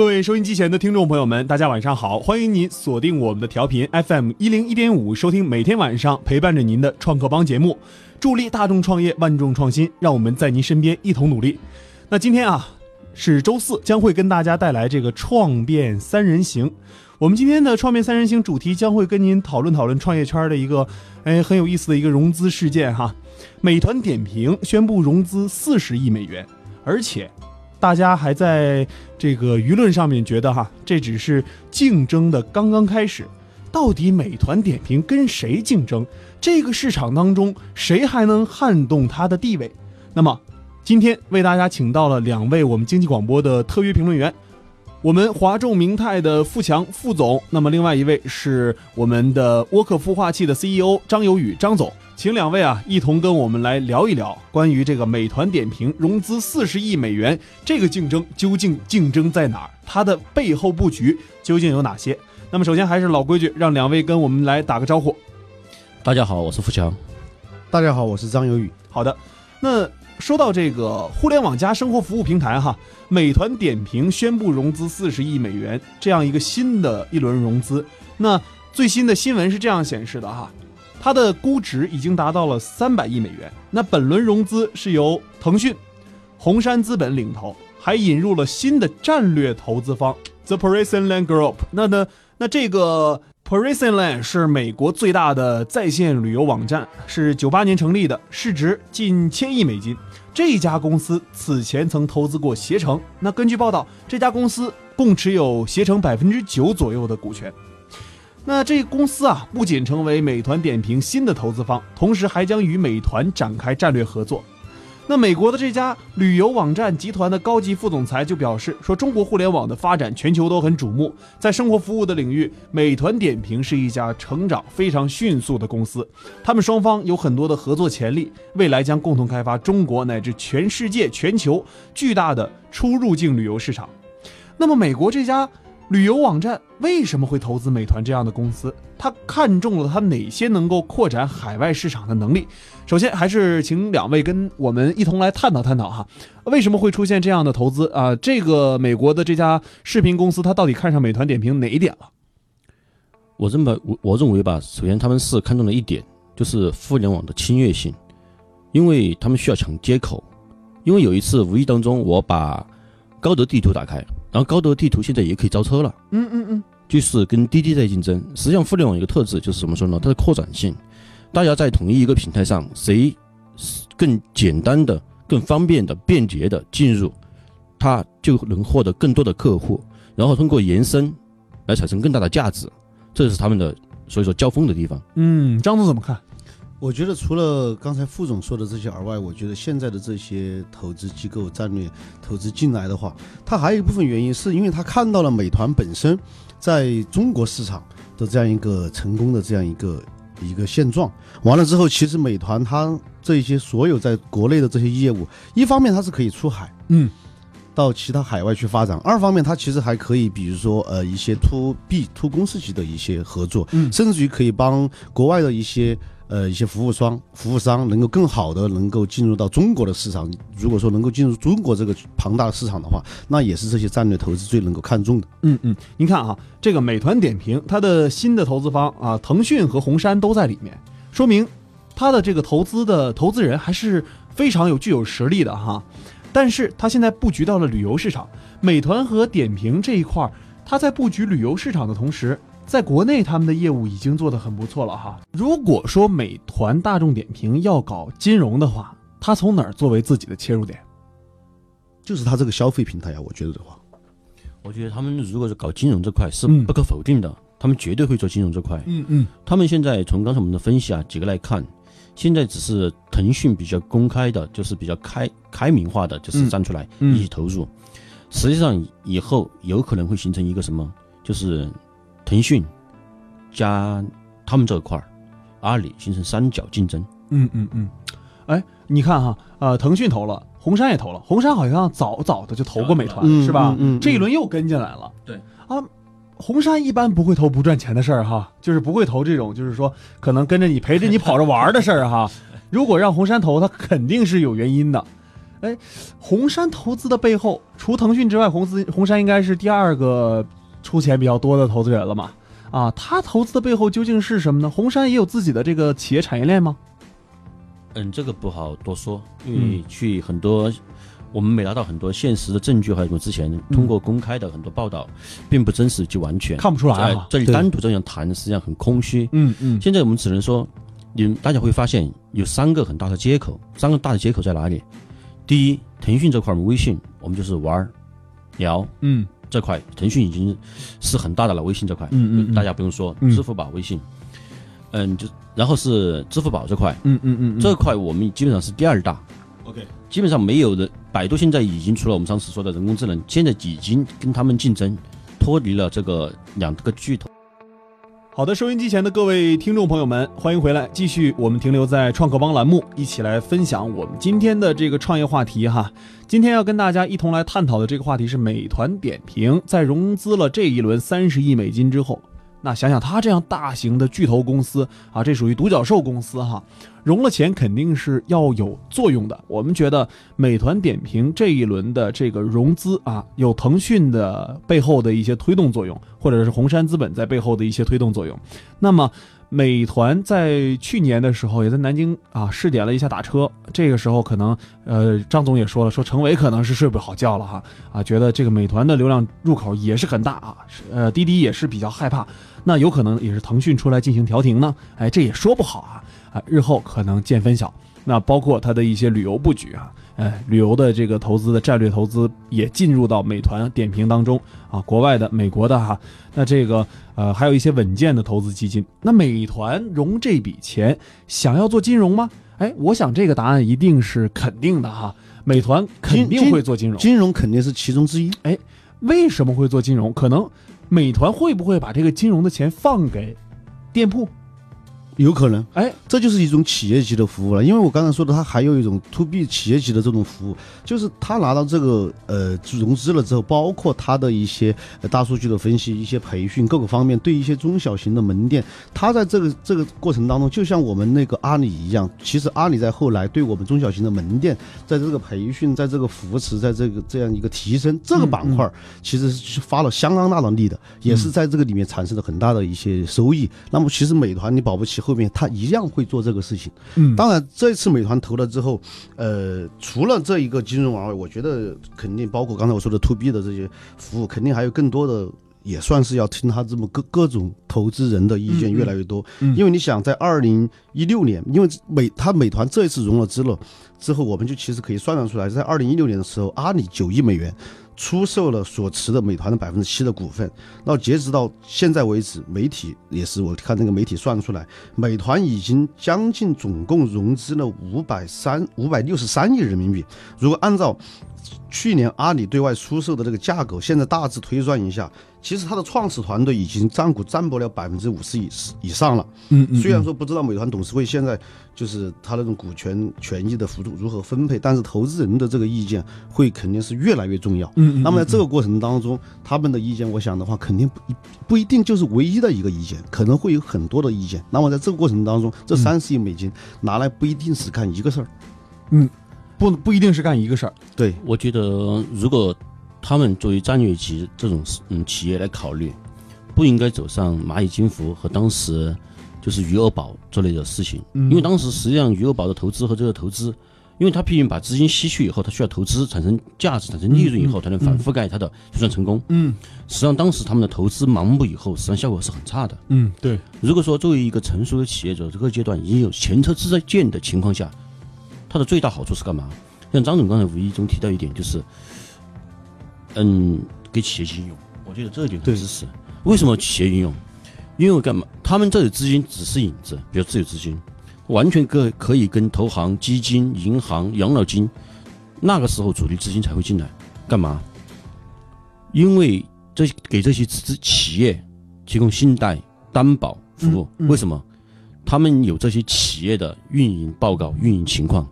各位收音机前的听众朋友们，大家晚上好！欢迎您锁定我们的调频 FM 一零一点五，收听每天晚上陪伴着您的创客帮节目，助力大众创业，万众创新，让我们在您身边一同努力。那今天啊是周四，将会跟大家带来这个创变三人行。我们今天的创变三人行主题将会跟您讨论讨论创业圈的一个哎很有意思的一个融资事件哈。美团点评宣布融资四十亿美元，而且。大家还在这个舆论上面觉得哈，这只是竞争的刚刚开始。到底美团点评跟谁竞争？这个市场当中谁还能撼动它的地位？那么，今天为大家请到了两位我们经济广播的特约评论员，我们华众明泰的富强副总，那么另外一位是我们的沃克孵化器的 CEO 张有宇张总。请两位啊一同跟我们来聊一聊关于这个美团点评融资四十亿美元这个竞争究竟竞争在哪儿？它的背后布局究竟有哪些？那么首先还是老规矩，让两位跟我们来打个招呼。大家好，我是富强。大家好，我是张有宇。好的，那说到这个互联网加生活服务平台哈，美团点评宣布融资四十亿美元这样一个新的一轮融资。那最新的新闻是这样显示的哈。它的估值已经达到了三百亿美元。那本轮融资是由腾讯、红杉资本领投，还引入了新的战略投资方 The Parisian Land Group。那呢，那这个 Parisland 是美国最大的在线旅游网站，是九八年成立的，市值近千亿美金。这家公司此前曾投资过携程。那根据报道，这家公司共持有携程百分之九左右的股权。那这公司啊，不仅成为美团点评新的投资方，同时还将与美团展开战略合作。那美国的这家旅游网站集团的高级副总裁就表示说，中国互联网的发展全球都很瞩目，在生活服务的领域，美团点评是一家成长非常迅速的公司。他们双方有很多的合作潜力，未来将共同开发中国乃至全世界、全球巨大的出入境旅游市场。那么，美国这家。旅游网站为什么会投资美团这样的公司？他看中了他哪些能够扩展海外市场的能力？首先，还是请两位跟我们一同来探讨探讨哈，为什么会出现这样的投资啊？这个美国的这家视频公司，他到底看上美团点评哪一点了？我认为，我我认为吧，首先他们是看中了一点，就是互联网的侵略性，因为他们需要抢接口。因为有一次无意当中，我把高德地图打开。然后高德地图现在也可以招车了，嗯嗯嗯，就是跟滴滴在竞争。实际上，互联网一个特质就是怎么说呢？它的扩展性，大家在同一一个平台上，谁更简单的、更方便的、便捷的进入，它就能获得更多的客户，然后通过延伸来产生更大的价值，这是他们的所以说交锋的地方。嗯，张总怎么看？我觉得除了刚才副总说的这些而外，我觉得现在的这些投资机构战略投资进来的话，它还有一部分原因是因为他看到了美团本身在中国市场的这样一个成功的这样一个一个现状。完了之后，其实美团它这些所有在国内的这些业务，一方面它是可以出海，嗯，到其他海外去发展；二方面它其实还可以，比如说呃一些 to B to 公司级的一些合作，嗯，甚至于可以帮国外的一些。呃，一些服务商、服务商能够更好的能够进入到中国的市场。如果说能够进入中国这个庞大的市场的话，那也是这些战略投资最能够看重的。嗯嗯，您看啊，这个美团点评它的新的投资方啊，腾讯和红杉都在里面，说明它的这个投资的投资人还是非常有具有实力的哈。但是它现在布局到了旅游市场，美团和点评这一块儿，它在布局旅游市场的同时。在国内，他们的业务已经做得很不错了哈。如果说美团、大众点评要搞金融的话，它从哪儿作为自己的切入点？就是它这个消费平台呀。我觉得的话，我觉得他们如果是搞金融这块是不可否定的，他们绝对会做金融这块。嗯嗯。他们现在从刚才我们的分析啊几个来看，现在只是腾讯比较公开的，就是比较开开明化的，就是站出来一起投入。实际上以后有可能会形成一个什么，就是。腾讯加他们这块儿，阿里形成三角竞争。嗯嗯嗯，哎，你看哈，呃，腾讯投了，红杉也投了，红杉好像早早的就投过美团，是吧？嗯，这一轮又跟进来了。对啊，红杉一般不会投不赚钱的事儿哈，就是不会投这种，就是说可能跟着你陪着你跑着玩的事儿哈。如果让红杉投，他肯定是有原因的。哎，红杉投资的背后，除腾讯之外，红资红杉应该是第二个出钱比较多的投资人了嘛？啊，他投资的背后究竟是什么呢？红杉也有自己的这个企业产业链吗？嗯，这个不好多说，因为去很多，我们没拿到很多现实的证据，还有什么之前通过公开的很多报道，并不真实就完全看不出来啊。这里单独这样谈，实际上很空虚。嗯嗯现在我们只能说，你们大家会发现有三个很大的接口，三个大的接口在哪里？第一，腾讯这块儿，微信我们就是玩儿、聊嗯这块，腾讯已经是很大的了，微信这块，嗯嗯，大家不用说，嗯。支付宝、微信，嗯，就然后是支付宝这块，嗯嗯嗯这块我们基本上是第二大，OK。基本上没有人。百度现在已经除了我们上次说的人工智能，现在已经跟他们竞争，脱离了这个两个巨头。好的，收音机前的各位听众朋友们，欢迎回来，继续我们停留在创客帮栏目，一起来分享我们今天的这个创业话题哈。今天要跟大家一同来探讨的这个话题是美团点评在融资了这一轮三十亿美金之后，那想想它这样大型的巨头公司啊，这属于独角兽公司哈，融了钱肯定是要有作用的。我们觉得美团点评这一轮的这个融资啊，有腾讯的背后的一些推动作用，或者是红杉资本在背后的一些推动作用。那么，美团在去年的时候也在南京啊试点了一下打车，这个时候可能呃张总也说了，说程伟可能是睡不好觉了哈啊，觉得这个美团的流量入口也是很大啊，呃滴滴也是比较害怕，那有可能也是腾讯出来进行调停呢，哎，这也说不好啊啊，日后可能见分晓。那包括它的一些旅游布局啊，哎，旅游的这个投资的战略投资也进入到美团点评当中啊，国外的、美国的哈，那这个呃还有一些稳健的投资基金。那美团融这笔钱，想要做金融吗？哎，我想这个答案一定是肯定的哈，美团肯定会做金融。金融肯定是其中之一。哎为什么会做金融？可能美团会不会把这个金融的钱放给店铺？有可能，哎，这就是一种企业级的服务了。因为我刚才说的，它还有一种 to B 企业级的这种服务，就是他拿到这个呃融资了之后，包括他的一些呃大数据的分析、一些培训各个方面，对一些中小型的门店，他在这个这个过程当中，就像我们那个阿里一样，其实阿里在后来对我们中小型的门店，在这个培训、在这个扶持、在这个这样一个提升这个板块，其实是发了相当大的力的，也是在这个里面产生了很大的一些收益。那么其实美团你保不齐后面他一样会做这个事情。嗯当然，这次美团投了之后，呃，除了这一个金融网外，我觉得肯定包括刚才我说的 to B 的这些服务，肯定还有更多的。也算是要听他这么各各种投资人的意见越来越多，嗯因为你想在二零一六年，因为美他美团这一次融了资了之后，我们就其实可以算算出来，在二零一六年的时候，阿里九亿美元出售了所持的美团的百分之七的股份，那截止到现在为止，媒体也是我看那个媒体算出来，美团已经将近总共融资了五百三五百六十三亿人民币。如果按照去年阿里对外出售的这个价格，现在大致推算一下，其实它的创始团队已经占股占不了百分之五十以以上了。嗯嗯，虽然说不知道美团董事会现在就是他那种股权权益的幅度如何分配，但是投资人的这个意见会肯定是越来越重要。嗯，嗯那么在这个过程当中，他们的意见，我想的话，肯定不一不一定就是唯一的一个意见，可能会有很多的意见。那么在这个过程当中，这三十亿美金拿来不一定是干一个事儿。不不一定是干一个事儿。对，我觉得，如果他们作为战略级这种嗯企业来考虑，不应该走上蚂蚁金服和当时就是余额宝这类的事情，嗯因为当时实际上余额宝的投资和这个投资，因为他毕竟把资金吸去以后，他需要投资产生价值、产生利润以后，才能反覆盖他的就算成功。嗯实际上，当时他们的投资盲目以后，实际上效果是很差的。嗯，对，如果说作为一个成熟的企业者，这个阶段已经有前车之鉴的情况下，它的最大好处是干嘛？像张总刚才无意中提到一点，就是，嗯，给企业进行用，我觉得这一点很对支持。为什么企业应用？因为干嘛？他们这里资金只是引子，比如自有资金，完全可可以跟投行、基金、银行、养老金，那个时候主力资金才会进来，干嘛？因为这给这些资企业提供信贷、担保服务。嗯嗯为什么？他们有这些企业的运营报告、运营情况，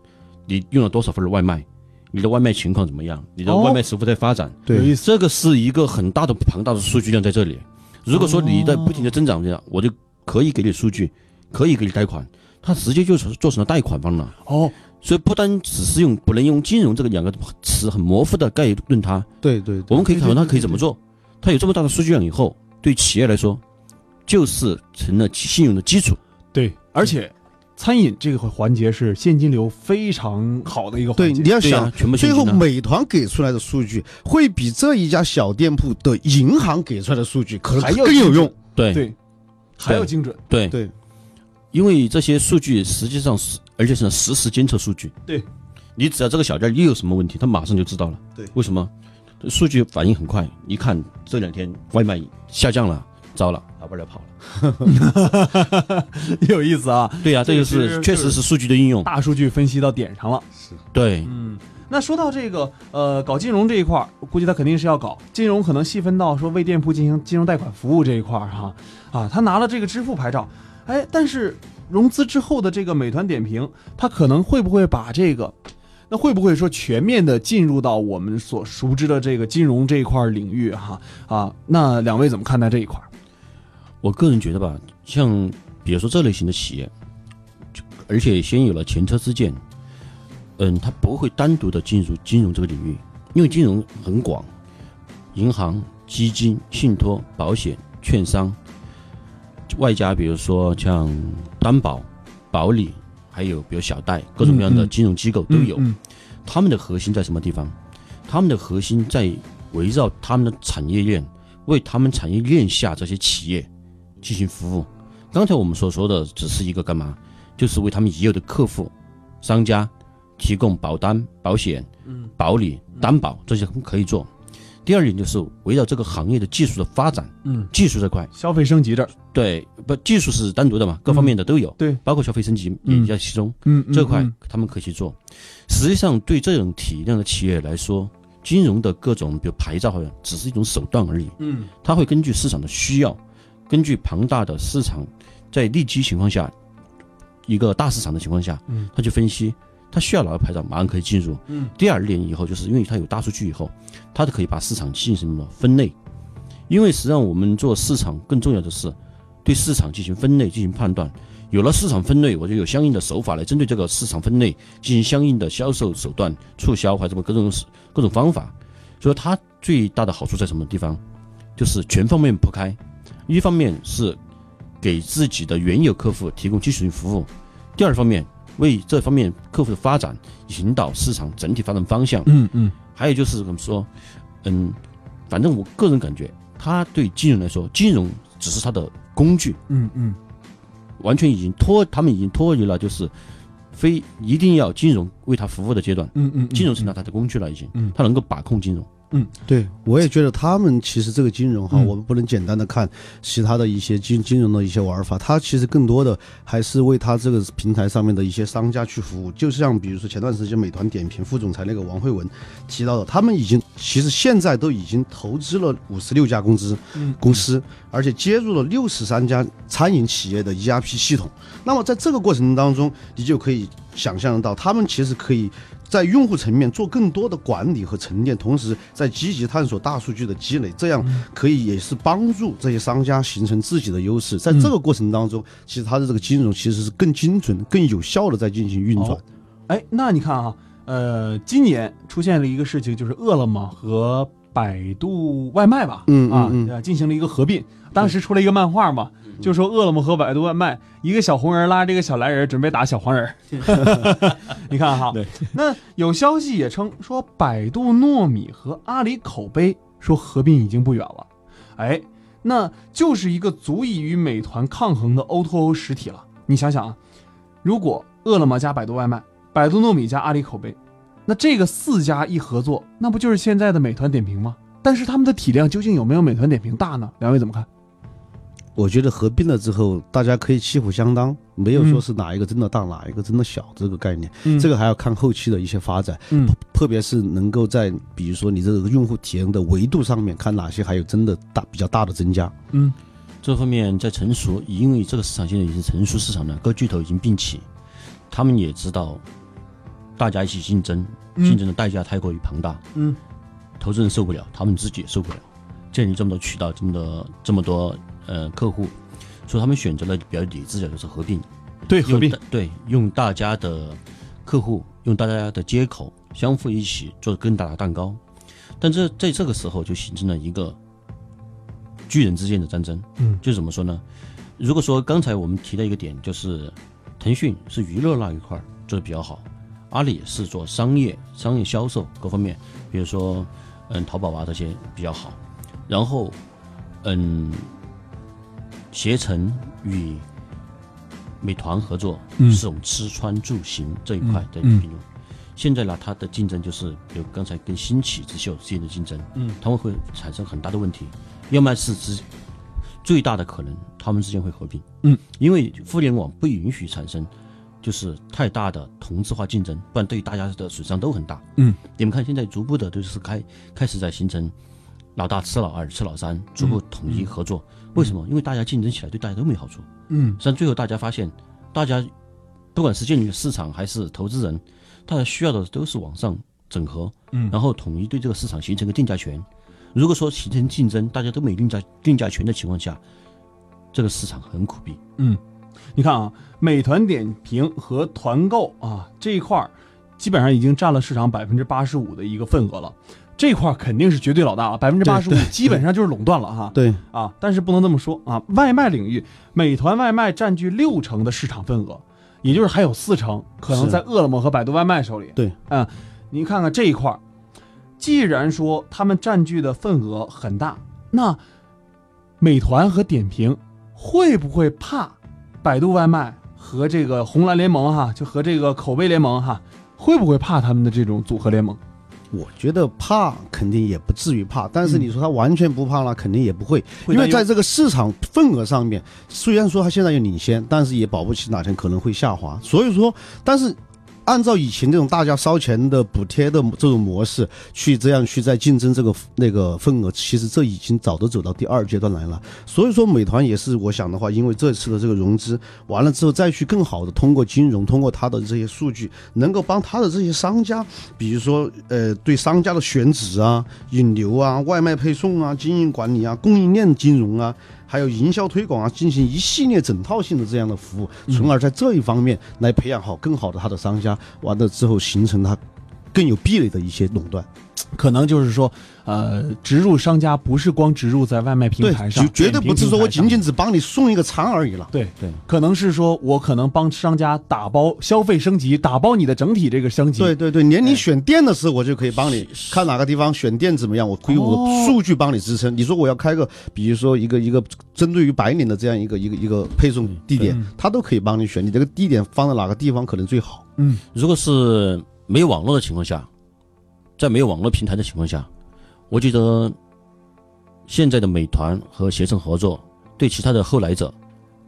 你用了多少份的外卖，你的外卖情况怎么样，你的哦外卖是否在发展？有意思。这个是一个很大的庞大的数据量在这里。如果说你在不停的增长这样，我就可以给你数据，可以给你贷款，它直接就做成了贷款方了。哦，所以不单只是用不能用金融这个两个词很模糊的概论它，对对，对我们可以讨论它对对可以怎么做。它有这么大的数据量以后，对企业来说，就是成了信用的基础。对，而且餐饮这个环节是现金流非常好的一个，环节。对你要想。全部最后，美团给出来的数据会比这一家小店铺的银行给出来的数据可能还要更有用。对对，还要精准。对对，因为这些数据实际上是，而且是实时监测数据。对，你只要这个小店又有什么问题，他马上就知道了。对为什么？数据反应很快，一看这两天外卖下降了，糟了，老板就跑了。有意思啊，对呀、这个是确实是数据的应用。大数据分析到点上了。是对，嗯，那说到这个，呃，搞金融这一块儿，估计他肯定是要搞金融，可能细分到说为店铺进行金融贷款服务这一块儿哈，啊，他拿了这个支付牌照，哎，但是融资之后的这个美团点评，他可能会不会把这个，那会不会说全面的进入到我们所熟知的这个金融这一块领域哈？啊，那两位怎么看待这一块儿？我个人觉得吧，像比如说这类型的企业，而且先有了前车之鉴，嗯，它不会单独的进入金融这个领域，因为金融很广，银行、基金、信托、保险、券商，外加比如说像担保、保理，还有比如小贷，各种各样的金融机构都有。嗯他们的核心在什么地方？他们的核心在围绕他们的产业链，为他们产业链下这些企业进行服务。刚才我们所说的只是一个干嘛？就是为他们已有的客户、商家提供保单、保险、嗯保理、担保这些可以做。第二点就是围绕这个行业的技术的发展，嗯，技术这块，消费升级这儿，对，不技术是单独的嘛，各方面的都有，对，包括消费升级也嗯在其中。嗯，这块嗯他们可以去做。实际上，对这种体量的企业来说，金融的各种比如牌照好像只是一种手段而已。嗯它会根据市场的需要，根据庞大的市场在利基情况下，一个大市场的情况下，嗯他去分析他需要哪个牌照，马上可以进入。嗯第二点以后，就是因为它有大数据以后，它就可以把市场进行了分类。因为实际上我们做市场更重要的是对市场进行分类、进行判断。有了市场分类，我就有相应的手法来针对这个市场分类进行相应的销售手段、促销或者各种各种方法。所以它最大的好处在什么地方？就是全方面铺开。一方面是给自己的原有客户提供基础性服务，第二方面为这方面客户的发展引导市场整体发展方向。嗯嗯还有就是怎么说，嗯，反正我个人感觉，他对金融来说，金融只是他的工具，嗯嗯完全已经脱，他们已经脱离了就是非一定要金融为他服务的阶段，嗯嗯，金融成了他的工具了，已经，嗯他能够把控金融。对，我也觉得他们其实这个金融哈，嗯我们不能简单的看其他的一些金金融的一些玩法，它其实更多的还是为它这个平台上面的一些商家去服务。就像比如说前段时间美团点评副总裁那个王慧文提到的，他们已经其实现在都已经投资了五十六家公司嗯公司，而且接入了六十三家餐饮企业的 ERP 系统。那么在这个过程当中，你就可以想象得到，他们其实可以在用户层面做更多的管理和沉淀，同时在积极探索大数据的积累，这样可以也是帮助这些商家形成自己的优势。在这个过程当中，其实它的这个金融其实是更精准、更有效的在进行运转哦。哎，那你看啊，呃，今年出现了一个事情，就是饿了么和百度外卖吧，嗯啊进行了一个合并。当时出了一个漫画嘛，就说饿了么和百度外卖，一个小红人拉这个小蓝人准备打小黄人。你看哈，对，那有消息也称说，百度糯米和阿里口碑说合并已经不远了。哎，那就是一个足以与美团抗衡的 O2O 实体了。你想想啊，如果饿了么加百度外卖，百度糯米加阿里口碑，那这个四家一合作，那不就是现在的美团点评吗？但是他们的体量究竟有没有美团点评大呢？两位怎么看？我觉得合并了之后，大家可以旗鼓相当，没有说嗯。是哪一个真的大，哪一个真的小这个概念。嗯。这个还要看后期的一些发展，嗯。特别是能够在比如说你这个用户体验的维度上面，看哪些还有真的大比较大的增加。嗯。这方面在成熟，因为这个市场现在已经成熟市场了，各巨头已经并起，他们也知道大家一起竞争，嗯。竞争的代价太过于庞大，嗯。投资人受不了，他们自己也受不了，建立这么多渠道，这么多这么多呃客户，所以他们选择了比较理智的，就是合并，对合并。对用大家的客户用大家的接口相互一起做更大的蛋糕，但这在这个时候就形成了一个巨人之间的战争。嗯，就怎么说呢？如果说刚才我们提到一个点，就是腾讯是娱乐那一块做的比较好，阿里是做商业、商业销售各方面，比如说嗯淘宝啊这些比较好，然后嗯携程与美团合作嗯。是我们吃穿住行这一块的嗯。并用。现在呢，它的竞争就是比如刚才跟新起之秀之间的竞争，嗯，他们会产生很大的问题，要么是之最大的可能，他们之间会合并，嗯，因为互联网不允许产生就是太大的同质化竞争，不然对大家的损伤都很大，嗯，你们看现在逐步的都是开开始在形成老大吃老二吃老三，逐步统一合作，为什么？因为大家竞争起来对大家都没好处，嗯实际上最后大家发现，大家不管是建立市场还是投资人，大家需要的都是往上整合，嗯然后统一对这个市场形成一个定价权。如果说形成竞争，大家都没定价定价权的情况下，这个市场很苦逼。嗯，你看啊，美团点评和团购啊这一块儿，基本上已经占了市场百分之八十五的一个份额了。这块儿肯定是绝对老大了，百分之八十五基本上就是垄断了哈。对，啊，但是不能这么说啊。外卖领域，美团外卖占据六成的市场份额，也就是还有四成可能在饿了么和百度外卖手里。对，嗯，您看看这一块儿，既然说他们占据的份额很大，那美团和点评会不会怕百度外卖和这个红蓝联盟哈，就和这个口碑联盟哈，会不会怕他们的这种组合联盟？我觉得怕肯定也不至于怕，但是嗯你说他完全不怕了，肯定也不会，因为在这个市场份额上面，虽然说他现在有领先，但是也保不齐哪天可能会下滑。所以说，但是按照以前这种大家烧钱的补贴的这种模式去这样去在竞争这个那个份额，其实这已经早都走到第二阶段来了。所以说，美团也是我想的话，因为这次的这个融资完了之后，再去更好的通过金融，通过它的这些数据，能够帮它的这些商家，比如说呃，对商家的选址啊、引流啊、外卖配送啊、经营管理啊、供应链金融啊。还有营销推广啊，进行一系列整套性的这样的服务，从而在这一方面来培养好更好的他的商家，完了之后形成他更有壁垒的一些垄断。可能就是说，呃，植入商家不是光植入在外卖平台，上，绝绝对不是说我仅仅只帮你送一个餐而已了。对对，可能是说我可能帮商家打包消费升级，打包你的整体这个升级。对对对，连你选店的时候，我就可以帮你看哪个地方选店怎么样，我可以我的数据帮你支撑。你说我要开个，比如说一个一个针对于白领的这样一个一个一个配送地点嗯，它都可以帮你选。你这个地点放在哪个地方可能最好？嗯如果是没有网络的情况下，在没有网络平台的情况下，我觉得现在的美团和携程合作对其他的后来者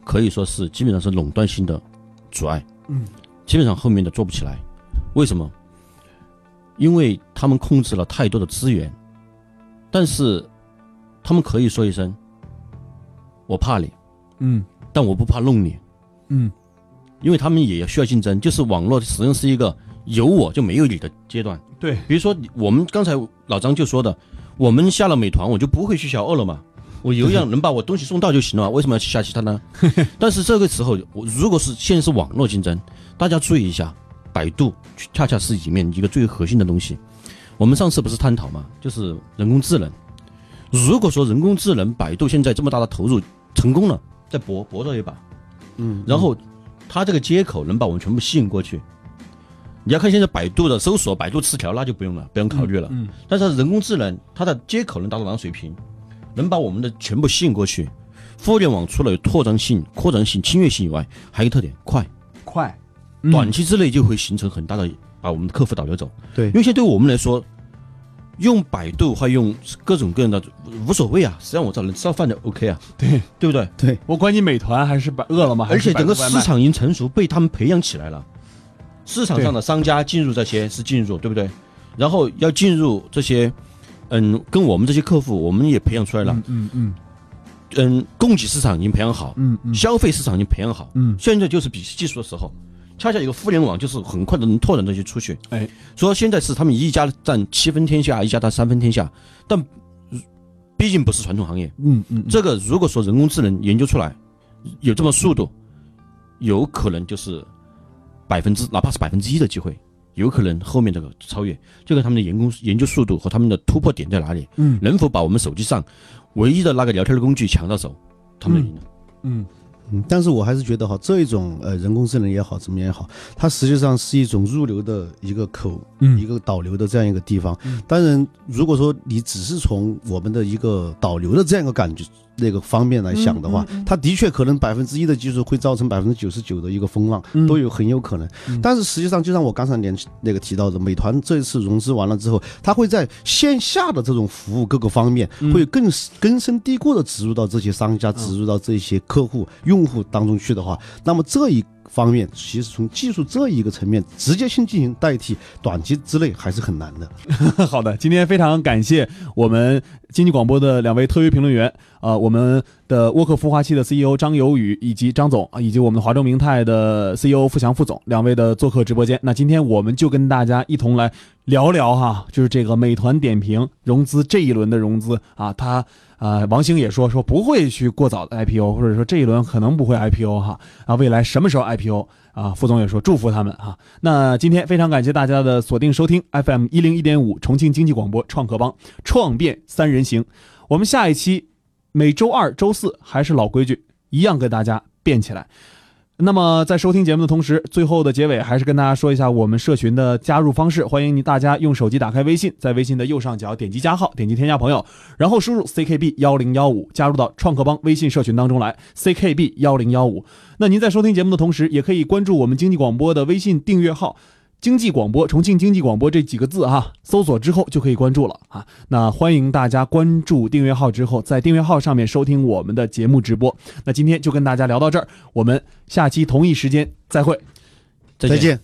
可以说是基本上是垄断性的阻碍，嗯，基本上后面的做不起来。为什么？因为他们控制了太多的资源，但是他们可以说一声“我怕你”，嗯但我不怕弄你。嗯因为他们也需要竞争，就是网络始终是一个有我就没有你的阶段。对，比如说我们刚才老张就说的，我们下了美团，我就不会去小饿了么，我有一样 能把我东西送到就行了嘛，为什么要去下其他呢？但是这个时候，我如果是现在是网络竞争，大家注意一下，百度恰恰是里面一个最核心的东西。我们上次不是探讨嘛，就是人工智能。如果说人工智能，百度现在这么大的投入成功了，再搏搏这一把，嗯，然后它这个接口能把我们全部吸引过去。你要看现在百度的搜索、百度词条，那就不用了，不用考虑了。嗯但是人工智能，它的接口能达到哪个水平？能把我们的全部吸引过去。互联网除了有拓展性、扩展性、侵略性以外，还有一个特点快，快，短期之内就会形成很大的把我们的客户导流走。对因为现在对我们来说，用百度或用各种各样的无所谓啊，实际上我只要能吃到饭就 OK 啊，对对不对？对我管你美团还是百饿了么，还是而且整个市场已经成熟，被他们培养起来了。市场上的商家进入这些是进入，对不对？然后要进入这些，嗯，跟我们这些客户，我们也培养出来了。嗯嗯嗯嗯，供给市场已经培养好，嗯嗯消费市场已经培养好，嗯现在就是比技术的时候。恰恰有个互联网，就是很快的能拓展这些出去。哎，说现在是他们一家占七分天下，一家占三分天下，但毕竟不是传统行业。嗯嗯，这个如果说人工智能研究出来有这么速度，有可能就是百分之哪怕是百分之一的机会，有可能后面这个超越，就看他们的研工研究速度和他们的突破点在哪里，嗯。能否把我们手机上唯一的那个聊天的工具抢到手，他们就赢了。嗯。嗯，但是我还是觉得哈，这一种呃人工智能也好，怎么样也好，它实际上是一种入流的一个口，一嗯个导流的这样一个地方嗯。当然，如果说你只是从我们的一个导流的这样一个感觉那个方面来想的话，它的确可能百分之一的技术会造成百分之九十九的一个风浪，嗯。都有很有可能。嗯。但是实际上，就像我刚才连那个提到的，美团这一次融资完了之后，它会在线下的这种服务各个方面，嗯。会更根深蒂固的植入到这些商家、植入到这些客户、用户当中去的话，那么这一方面，其实从技术这一个层面直接性进行代替，短期之内还是很难的。好的，今天非常感谢我们经济广播的两位特约评论员，呃，我们的沃克孵化器的 CEO 张有宇以及张总，啊以及我们的华中明泰的 CEO 付翔副总两位的做客直播间。那今天我们就跟大家一同来聊聊哈，就是这个美团点评融资这一轮的融资啊，它啊、王兴也说说不会去过早的 IPO，或者说这一轮可能不会 IPO 哈，啊，未来什么时候 IPO 啊？副总也说祝福他们哈。那今天非常感谢大家的锁定收听 FM 一零一点五重庆经济广播创客帮创变三人行，我们下一期每周二、周四还是老规矩，一样跟大家变起来。那么在收听节目的同时，最后的结尾还是跟大家说一下我们社群的加入方式，欢迎您大家用手机打开微信，在微信的右上角点击加号，点击添加朋友，然后输入 ckb 幺零幺五，加入到创客帮微信社群当中来，ckb 幺零幺五。那您在收听节目的同时，也可以关注我们经济广播的微信订阅号。经济广播，重庆经济广播这几个字哈，搜索之后就可以关注了啊。那欢迎大家关注订阅号之后，在订阅号上面收听我们的节目直播。那今天就跟大家聊到这儿，我们下期同一时间再会。再见。